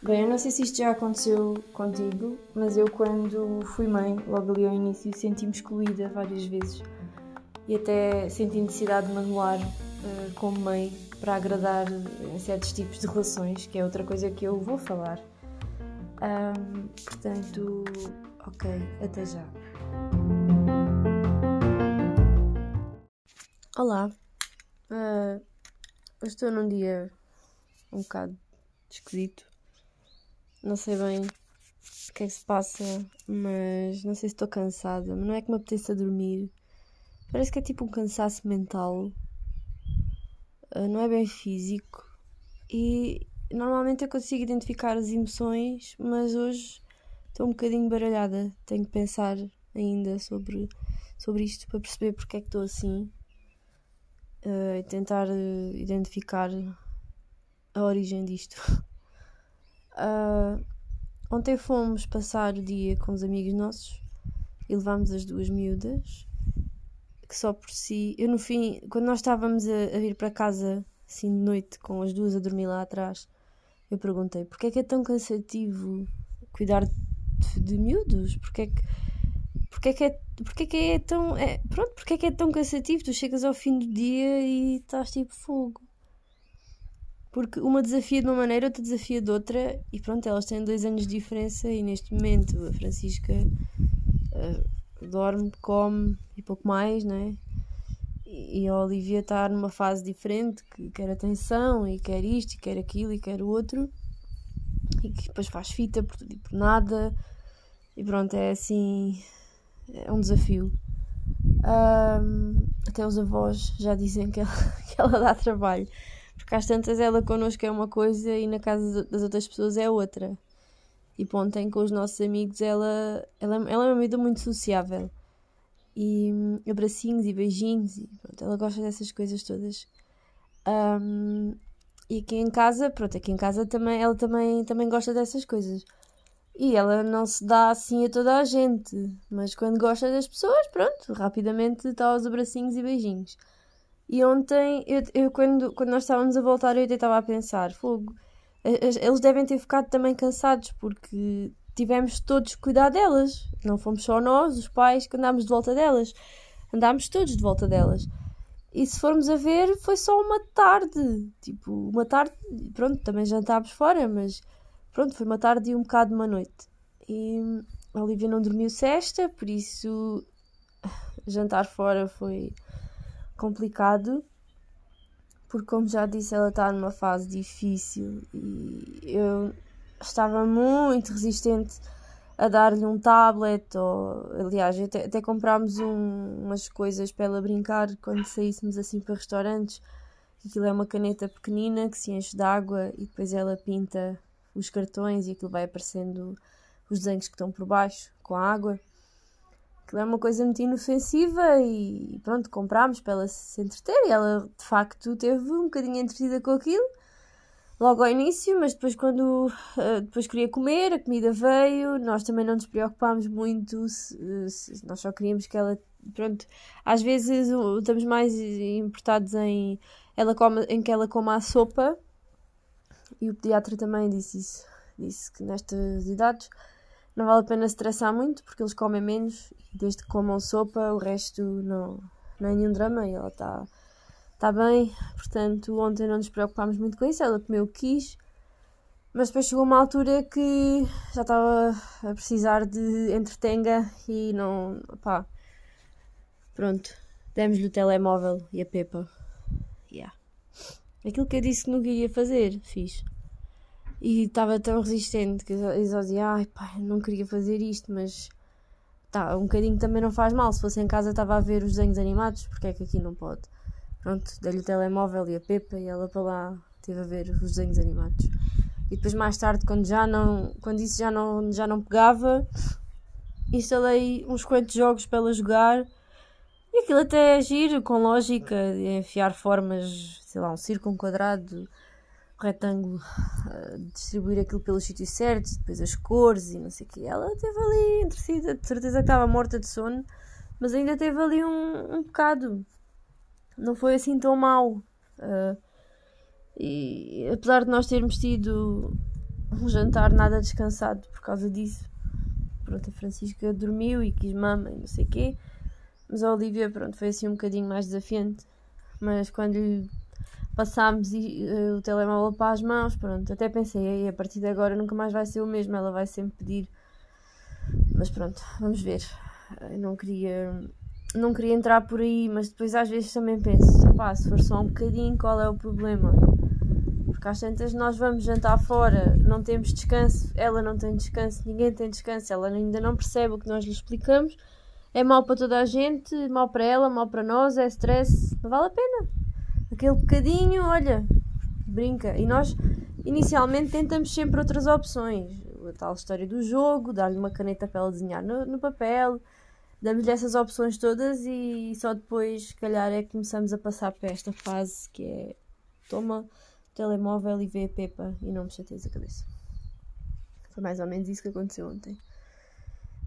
Bem, eu não sei se isto já aconteceu contigo, mas eu quando fui mãe, logo ali ao início, senti-me excluída várias vezes e até senti necessidade de manuar uh, como mãe para agradar em certos tipos de relações, que é outra coisa que eu vou falar. Um, portanto, ok, até já. Olá, uh, estou num dia um bocado esquisito não sei bem o que é que se passa, mas não sei se estou cansada. Mas não é que me apeteça dormir. Parece que é tipo um cansaço mental. Uh, não é bem físico. E normalmente eu consigo identificar as emoções, mas hoje estou um bocadinho baralhada. Tenho que pensar ainda sobre, sobre isto para perceber porque é que estou assim. Uh, tentar uh, identificar a origem disto. Uh, ontem fomos passar o dia com os amigos nossos e levámos as duas miúdas, que só por si. Eu, no fim, quando nós estávamos a, a vir para casa, assim de noite, com as duas a dormir lá atrás, eu perguntei: porquê é que é tão cansativo cuidar de, de miúdos? Porquê é que. Porquê é que é, porquê é, que é tão. É, pronto, porquê é que é tão cansativo? Tu chegas ao fim do dia e estás tipo fogo. Porque uma desafia de uma maneira, outra desafia de outra, e pronto, elas têm dois anos de diferença. E neste momento a Francisca uh, dorme, come e pouco mais, né? E, e a Olivia está numa fase diferente, que quer atenção, e quer isto, e quer aquilo, e quer o outro, e que depois faz fita por tudo e por nada. E pronto, é assim. É um desafio. Um, até os avós já dizem que ela, que ela dá trabalho. Porque às tantas ela connosco é uma coisa e na casa das outras pessoas é outra. E ontem com os nossos amigos ela, ela, ela é uma vida muito sociável. E hum, abracinhos e beijinhos e pronto, ela gosta dessas coisas todas. Um, e aqui em casa, pronto, aqui em casa também, ela também, também gosta dessas coisas. E ela não se dá assim a toda a gente, mas quando gosta das pessoas, pronto, rapidamente está aos abracinhos e beijinhos. E ontem, eu, eu, quando, quando nós estávamos a voltar, eu até estava a pensar: fogo, eles devem ter ficado também cansados porque tivemos todos cuidar delas. Não fomos só nós, os pais, que andámos de volta delas. Andámos todos de volta delas. E se formos a ver, foi só uma tarde. Tipo, uma tarde, pronto, também jantámos fora, mas pronto, foi uma tarde e um bocado de uma noite. E a Olivia não dormiu sexta, por isso jantar fora foi complicado, porque, como já disse, ela está numa fase difícil e eu estava muito resistente a dar-lhe um tablet ou aliás até, até comprámos um, umas coisas para ela brincar quando saíssemos assim para restaurantes aquilo é uma caneta pequenina que se enche de água e depois ela pinta os cartões e aquilo vai aparecendo os desenhos que estão por baixo com a água. Aquilo é uma coisa muito inofensiva e pronto, comprámos para ela se entreter e ela de facto teve um bocadinho entretida com aquilo logo ao início, mas depois quando uh, depois queria comer, a comida veio, nós também não nos preocupámos muito, se, se, nós só queríamos que ela, pronto, às vezes estamos mais importados em, ela come, em que ela coma a sopa e o pediatra também disse isso, disse que nestas idades não vale a pena estressar muito porque eles comem menos e desde que comam sopa o resto não, não é nenhum drama e ela está tá bem. Portanto, ontem não nos preocupámos muito com isso, ela comeu o que quis. Mas depois chegou uma altura que já estava a precisar de entretenga e não. pá. Pronto. Demos-lhe o telemóvel e a Pepa. Yeah. Aquilo que eu disse que nunca iria fazer, fiz. E estava tão resistente que eu só dizia, ai pá, não queria fazer isto, mas tá, um bocadinho também não faz mal. Se fosse em casa estava a ver os desenhos animados, porque é que aqui não pode? Pronto, dei-lhe o telemóvel e a Pepa e ela para lá teve a ver os desenhos animados. E depois mais tarde, quando já não, quando isso já não, já não pegava, instalei uns quantos jogos para ela jogar. E aquilo até é giro, com lógica, enfiar formas, sei lá, um círculo, um quadrado, retângulo, uh, distribuir aquilo pelos sítios certos, depois as cores e não sei o que. Ela teve ali entretida, de certeza que estava morta de sono, mas ainda teve ali um, um bocado. não foi assim tão mal. Uh, e apesar de nós termos tido um jantar nada descansado por causa disso, pronto, a Francisca dormiu e quis mama e não sei o quê, mas a Olivia, pronto, foi assim um bocadinho mais desafiante. Mas quando lhe passámos uh, o telemóvel para as mãos, pronto, até pensei, a partir de agora nunca mais vai ser o mesmo, ela vai sempre pedir. Mas pronto, vamos ver. Eu não queria não queria entrar por aí, mas depois às vezes também penso, pá, se for só um bocadinho, qual é o problema? Porque às tantas nós vamos jantar fora, não temos descanso, ela não tem descanso, ninguém tem descanso, ela ainda não percebe o que nós lhe explicamos. É mau para toda a gente, mau para ela, mau para nós, é stress, não vale a pena. Aquele bocadinho, olha, brinca. E nós inicialmente tentamos sempre outras opções. A tal história do jogo, dar-lhe uma caneta para ela desenhar no, no papel damos-lhe essas opções todas e só depois, se calhar, é que começamos a passar para esta fase que é toma o telemóvel e vê a Pepa e não me chateias a cabeça. Foi mais ou menos isso que aconteceu ontem.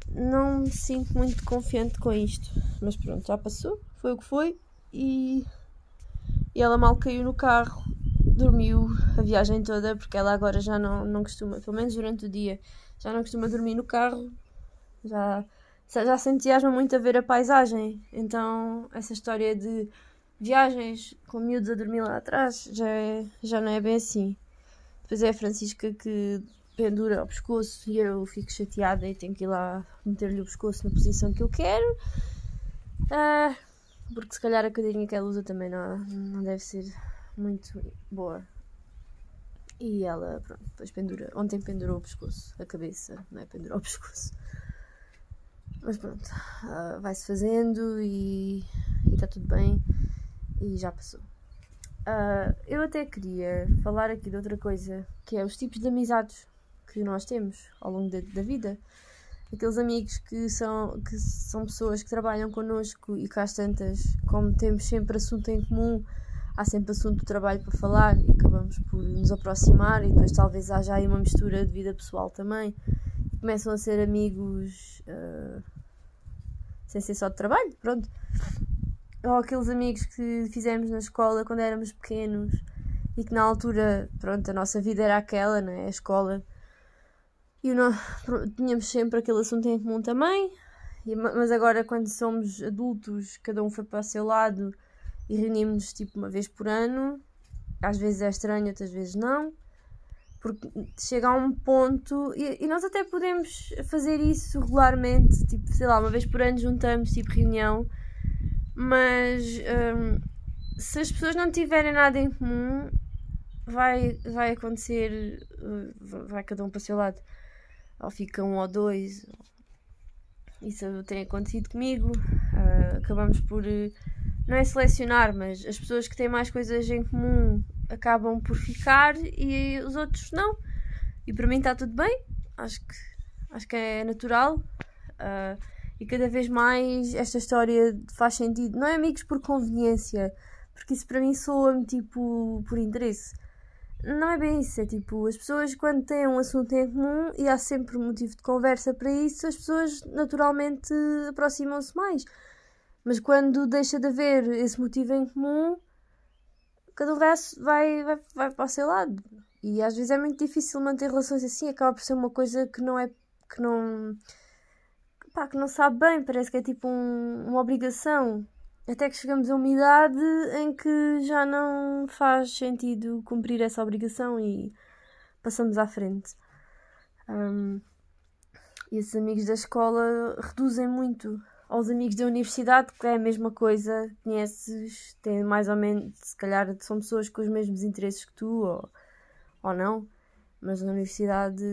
Não me sinto muito confiante com isto, mas pronto, já passou, foi o que foi e, e ela mal caiu no carro, dormiu a viagem toda porque ela agora já não, não costuma, pelo menos durante o dia, já não costuma dormir no carro, já já se entusiasma muito a ver a paisagem. Então, essa história de viagens com miúdos a dormir lá atrás já, é, já não é bem assim. Depois é a Francisca que pendura ao pescoço e eu fico chateada e tenho que ir lá meter-lhe o pescoço na posição que eu quero. Ah, porque se calhar a cadeirinha que ela usa também não, não deve ser muito boa. E ela, pronto, depois pendura. Ontem pendurou o pescoço, a cabeça, não é? Pendurou o pescoço. Mas pronto, uh, vai-se fazendo e está tudo bem e já passou. Uh, eu até queria falar aqui de outra coisa, que é os tipos de amizades que nós temos ao longo da, da vida. Aqueles amigos que são, que são pessoas que trabalham connosco e cá tantas, como temos sempre assunto em comum, há sempre assunto de trabalho para falar e acabamos por nos aproximar e depois talvez haja aí uma mistura de vida pessoal também começam a ser amigos uh, sem ser só de trabalho, pronto. Ou aqueles amigos que fizemos na escola quando éramos pequenos e que na altura, pronto, a nossa vida era aquela, não é? A escola. E nós, tínhamos sempre aquele assunto em comum também, mas agora quando somos adultos, cada um foi para o seu lado e reunimos tipo uma vez por ano. Às vezes é estranho, outras vezes não. Porque chega a um ponto e, e, nós até podemos fazer isso regularmente, tipo, sei lá, uma vez por ano juntamos, tipo, reunião, mas um, se as pessoas não tiverem nada em comum, vai, vai acontecer, uh, vai cada um para o seu lado, ou fica um ou dois. Isso tem acontecido comigo, uh, acabamos por, uh, não é selecionar, mas as pessoas que têm mais coisas em comum acabam por ficar e os outros não. E para mim está tudo bem, acho que, acho que é natural. Uh, e cada vez mais esta história faz sentido. Não é amigos por conveniência, porque isso para mim soa-me tipo por interesse. Não é bem isso, é tipo, as pessoas quando têm um assunto em comum e há sempre motivo de conversa para isso, as pessoas naturalmente aproximam-se mais. Mas quando deixa de haver esse motivo em comum, cada um vai, vai, vai, vai para o seu lado. E às vezes é muito difícil manter relações assim, acaba por ser uma coisa que não é. que não. pá, que não sabe bem, parece que é tipo um, uma obrigação. Até que chegamos a uma idade em que já não faz sentido cumprir essa obrigação e passamos à frente. Um, e esses amigos da escola reduzem muito aos amigos da universidade, que é a mesma coisa, conheces, tem mais ou menos, se calhar são pessoas com os mesmos interesses que tu, ou, ou não, mas na universidade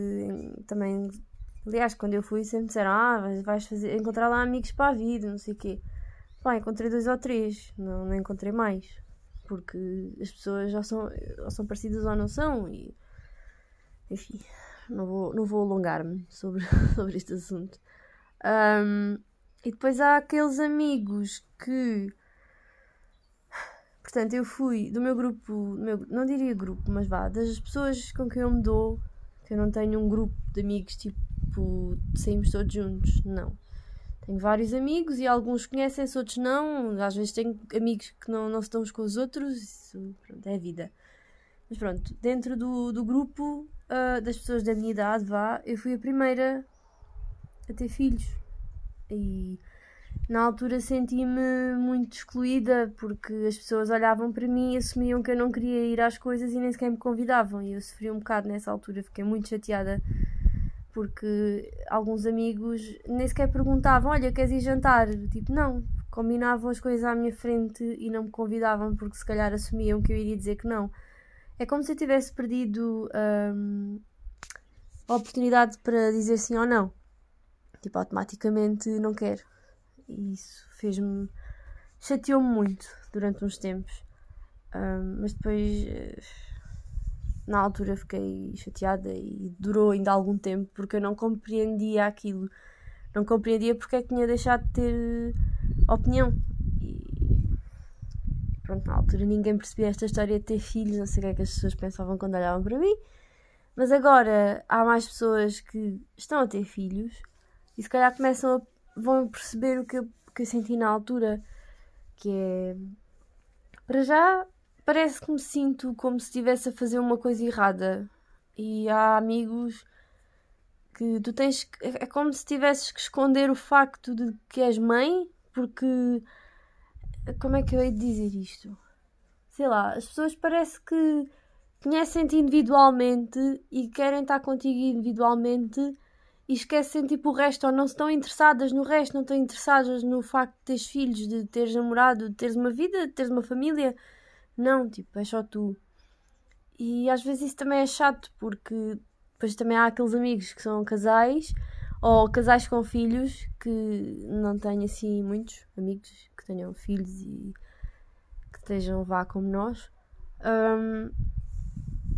também, aliás, quando eu fui sempre disseram, ah, vais fazer, encontrar lá amigos para a vida, não sei o quê. Pá, encontrei dois ou três, não, não encontrei mais, porque as pessoas já são, ou são parecidas ou não são, e enfim, não vou, não vou alongar-me sobre, sobre este assunto. Um, e depois há aqueles amigos que. Portanto, eu fui do meu grupo, meu, não diria grupo, mas vá, das pessoas com quem eu me dou, que eu não tenho um grupo de amigos tipo saímos todos juntos, não. Tenho vários amigos e alguns conhecem-se, outros não. Às vezes tenho amigos que não, não se dão uns com os outros. Isso pronto, é a vida. Mas pronto, dentro do, do grupo uh, das pessoas da minha idade, vá, eu fui a primeira a ter filhos. E na altura senti-me muito excluída porque as pessoas olhavam para mim e assumiam que eu não queria ir às coisas e nem sequer me convidavam. E eu sofri um bocado nessa altura, fiquei muito chateada porque alguns amigos nem sequer perguntavam: Olha, queres ir jantar? Tipo, não. Combinavam as coisas à minha frente e não me convidavam porque se calhar assumiam que eu iria dizer que não. É como se eu tivesse perdido hum, a oportunidade para dizer sim ou não. Tipo, automaticamente não quero. E isso fez-me. chateou-me muito durante uns tempos. Hum, mas depois eh, na altura fiquei chateada e durou ainda algum tempo porque eu não compreendia aquilo. Não compreendia porque é que tinha deixado de ter opinião. E pronto, na altura ninguém percebia esta história de ter filhos, não sei o que é que as pessoas pensavam quando olhavam para mim. Mas agora há mais pessoas que estão a ter filhos e se calhar começam a, vão perceber o que eu, que eu senti na altura, que é para já parece que me sinto como se estivesse a fazer uma coisa errada. E há amigos que tu tens. Que, é como se tivesses que esconder o facto de que és mãe, porque. Como é que eu hei de dizer isto? Sei lá, as pessoas parece que conhecem-te individualmente e querem estar contigo individualmente e esquecem tipo o resto ou não estão interessadas no resto, não estão interessadas no facto de teres filhos, de teres namorado, de teres uma vida, de teres uma família. Não, tipo, é só tu. E às vezes isso também é chato, porque depois também há aqueles amigos que são casais ou casais com filhos que não têm assim muitos amigos que tenham filhos e que estejam vá como nós. Um,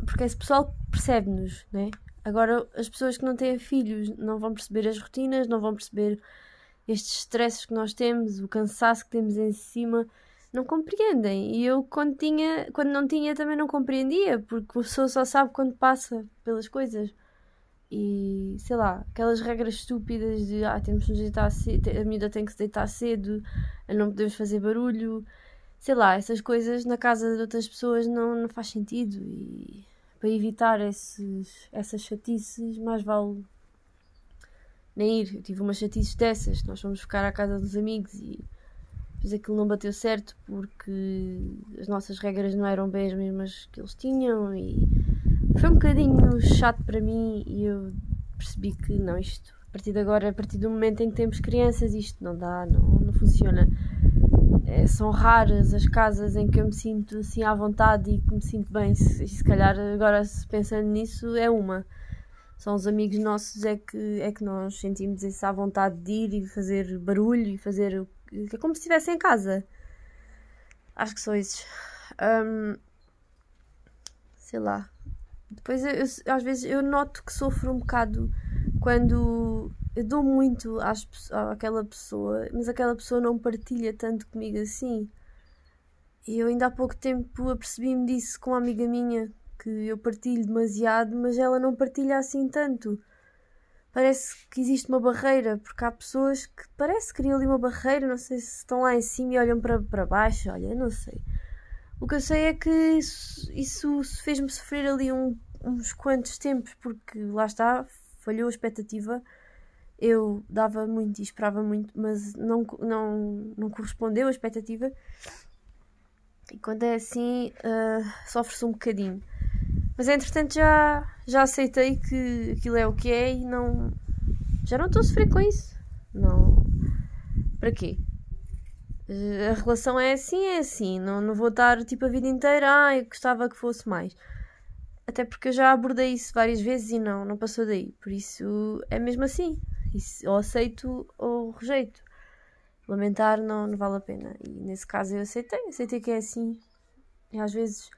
porque esse pessoal percebe-nos, né? Agora, as pessoas que não têm filhos não vão perceber as rotinas, não vão perceber estes stresses que nós temos, o cansaço que temos em cima não compreendem. E eu, quando, tinha, quando não tinha, também não compreendia, porque a pessoa só sabe quando passa pelas coisas. E sei lá, aquelas regras estúpidas de ah, temos que nos deitar cedo, a miúda tem que se deitar cedo, não podemos fazer barulho, sei lá, essas coisas na casa de outras pessoas não, não faz sentido. E para evitar esses, essas chatices, mais vale nem ir. Eu tive umas chatices dessas, nós fomos ficar à casa dos amigos e depois aquilo não bateu certo porque as nossas regras não eram bem as mesmas que eles tinham e foi um bocadinho chato para mim e eu percebi que não, isto a partir de agora, a partir do momento em que temos crianças, isto não dá, não, não funciona. É, são raras as casas em que eu me sinto assim à vontade e que me sinto bem. Se, se calhar agora pensando nisso é uma. São os amigos nossos é que, é que nós sentimos essa vontade de ir e fazer barulho e fazer é como se estivesse em casa. Acho que são esses. Um, sei lá. Depois, eu, eu, às vezes, eu noto que sofro um bocado quando eu dou muito às, àquela pessoa, mas aquela pessoa não partilha tanto comigo assim. E eu ainda há pouco tempo apercebi-me disso com uma amiga minha, que eu partilho demasiado, mas ela não partilha assim tanto parece que existe uma barreira, porque há pessoas que parece que criam ali uma barreira, não sei se estão lá em cima e olham para, para baixo, olha, não sei. O que eu sei é que isso, isso fez-me sofrer ali um, uns quantos tempos, porque lá está, falhou a expectativa. Eu dava muito e esperava muito, mas não, não, não correspondeu à expectativa. E quando é assim, uh, sofre-se um bocadinho. Mas entretanto já, já aceitei que aquilo é o que é e não. Já não estou a sofrer com isso. Não. Para quê? A relação é assim, é assim. Não, não vou estar tipo a vida inteira. Ah, eu gostava que fosse mais. Até porque eu já abordei isso várias vezes e não, não passou daí. Por isso é mesmo assim. Isso, ou aceito ou rejeito. Lamentar não, não vale a pena. E nesse caso eu aceitei. Aceitei que é assim. E às vezes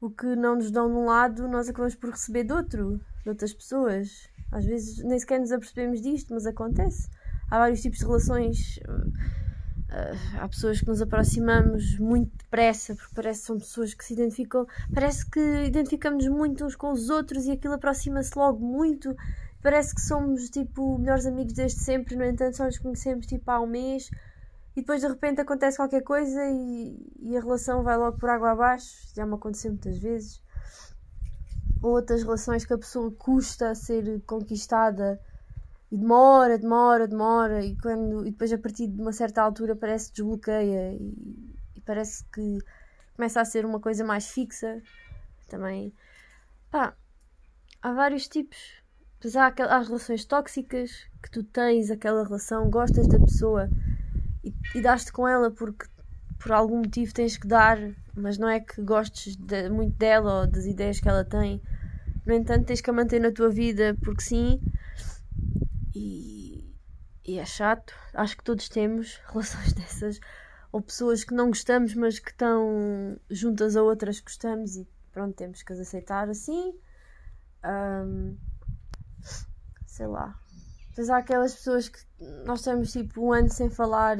o que não nos dão de um lado, nós acabamos por receber de outro, de outras pessoas. Às vezes nem sequer nos apercebemos disto, mas acontece. Há vários tipos de relações. Uh, há pessoas que nos aproximamos muito depressa, porque parece que são pessoas que se identificam, parece que identificamos muito uns com os outros e aquilo aproxima-se logo muito parece que somos tipo melhores amigos desde sempre, no entanto só nos conhecemos tipo há um mês e depois de repente acontece qualquer coisa e, e a relação vai logo por água abaixo. Já me aconteceu muitas vezes. Ou outras relações que a pessoa custa a ser conquistada e demora, demora, demora e, quando, e depois a partir de uma certa altura parece que desbloqueia e, e parece que começa a ser uma coisa mais fixa também. Pá, há vários tipos. Pois há, há relações tóxicas que tu tens aquela relação, gostas da pessoa e, e daste com ela porque por algum motivo tens que dar, mas não é que gostes de, muito dela ou das ideias que ela tem. No entanto, tens que a manter na tua vida porque sim. E, e é chato. Acho que todos temos relações dessas. Ou pessoas que não gostamos, mas que estão juntas a outras que gostamos e pronto, temos que as aceitar assim. Um, sei lá. Depois há aquelas pessoas que nós estamos tipo um ano sem falar,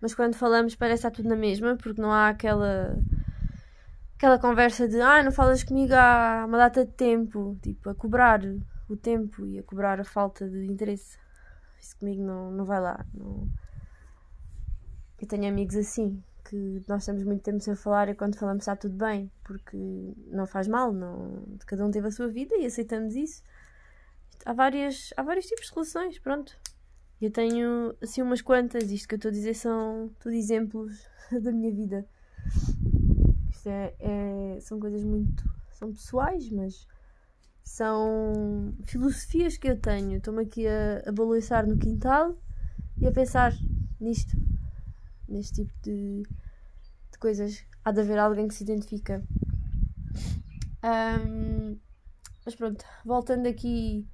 mas quando falamos parece está tudo na mesma, porque não há aquela aquela conversa de ah, não falas comigo há uma data de tempo, tipo, a cobrar o tempo e a cobrar a falta de interesse. Isso comigo não, não vai lá. Não... Eu tenho amigos assim, que nós estamos muito tempo sem falar e quando falamos está tudo bem, porque não faz mal, não... cada um teve a sua vida e aceitamos isso. Há, várias, há vários tipos de relações, pronto. Eu tenho assim umas quantas, isto que eu estou a dizer são tudo exemplos da minha vida. Isto é, é, são coisas muito. são pessoais, mas são filosofias que eu tenho. Estou-me aqui a, a balançar no quintal e a pensar nisto, neste tipo de, coisas, há de haver alguém que se identifica. Um, mas pronto, voltando aqui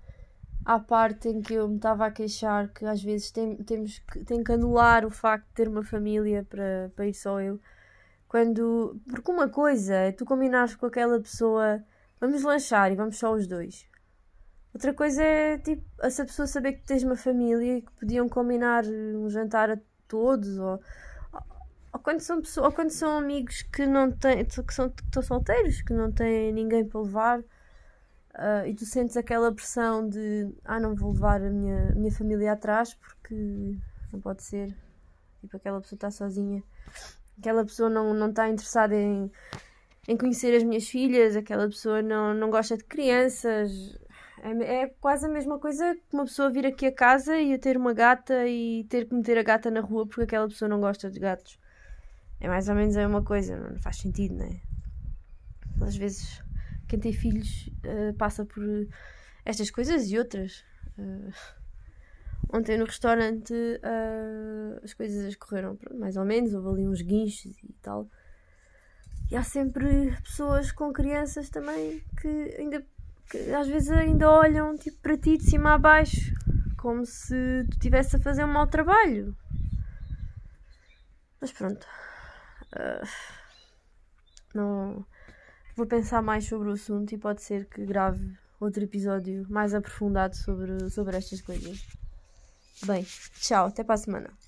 à parte em que eu me estava a queixar que às vezes tem, temos que, tem que anular o facto de ter uma família para, para ir só eu. Quando. Porque uma coisa é tu combinares com aquela pessoa, vamos lanchar e vamos só os dois. Outra coisa é tipo, essa pessoa saber que tens uma família e que podiam combinar um jantar a todos ou ou quando são pessoas, ou quando são amigos que não têm, que são, que estão solteiros, que não têm ninguém para levar, uh, e tu sentes aquela pressão de ah, não vou levar a minha, a minha família atrás porque não pode ser. Tipo, aquela pessoa está sozinha, aquela pessoa não, não está interessada em, em conhecer as minhas filhas, aquela pessoa não, não gosta de crianças. É, é quase a mesma coisa que uma pessoa vir aqui a casa e eu ter uma gata e ter que meter a gata na rua porque aquela pessoa não gosta de gatos. É mais ou menos a mesma coisa, não faz sentido, não é? Às vezes, quem tem filhos uh, passa por estas coisas e outras. Uh, ontem no restaurante uh, as coisas correram mais ou menos, houve ali uns guinchos e tal. E há sempre pessoas com crianças também que ainda que às vezes ainda olham tipo para ti de cima a baixo, como se tu estivesse a fazer um mau trabalho. Mas pronto. Uh, não vou pensar mais sobre o assunto e pode ser que grave outro episódio mais aprofundado sobre, sobre estas coisas. Bem, tchau, até para a semana.